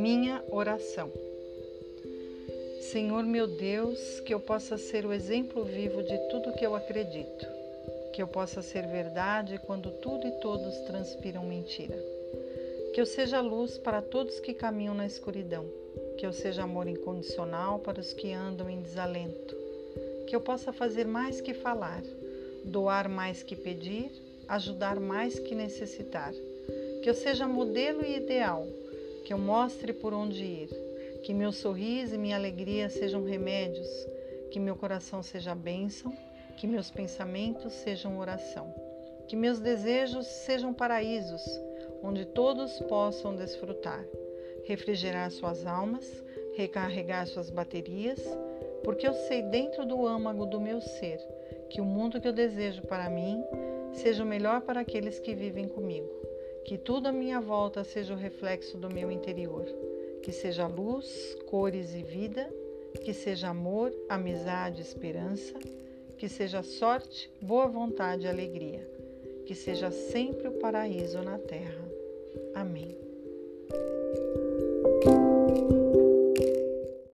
Minha oração. Senhor meu Deus, que eu possa ser o exemplo vivo de tudo que eu acredito, que eu possa ser verdade quando tudo e todos transpiram mentira, que eu seja luz para todos que caminham na escuridão, que eu seja amor incondicional para os que andam em desalento, que eu possa fazer mais que falar, doar mais que pedir, ajudar mais que necessitar, que eu seja modelo e ideal que eu mostre por onde ir, que meu sorriso e minha alegria sejam remédios, que meu coração seja bênção, que meus pensamentos sejam oração, que meus desejos sejam paraísos, onde todos possam desfrutar, refrigerar suas almas, recarregar suas baterias, porque eu sei dentro do âmago do meu ser que o mundo que eu desejo para mim seja o melhor para aqueles que vivem comigo que tudo à minha volta seja o reflexo do meu interior, que seja luz, cores e vida, que seja amor, amizade, esperança, que seja sorte, boa vontade e alegria, que seja sempre o paraíso na terra.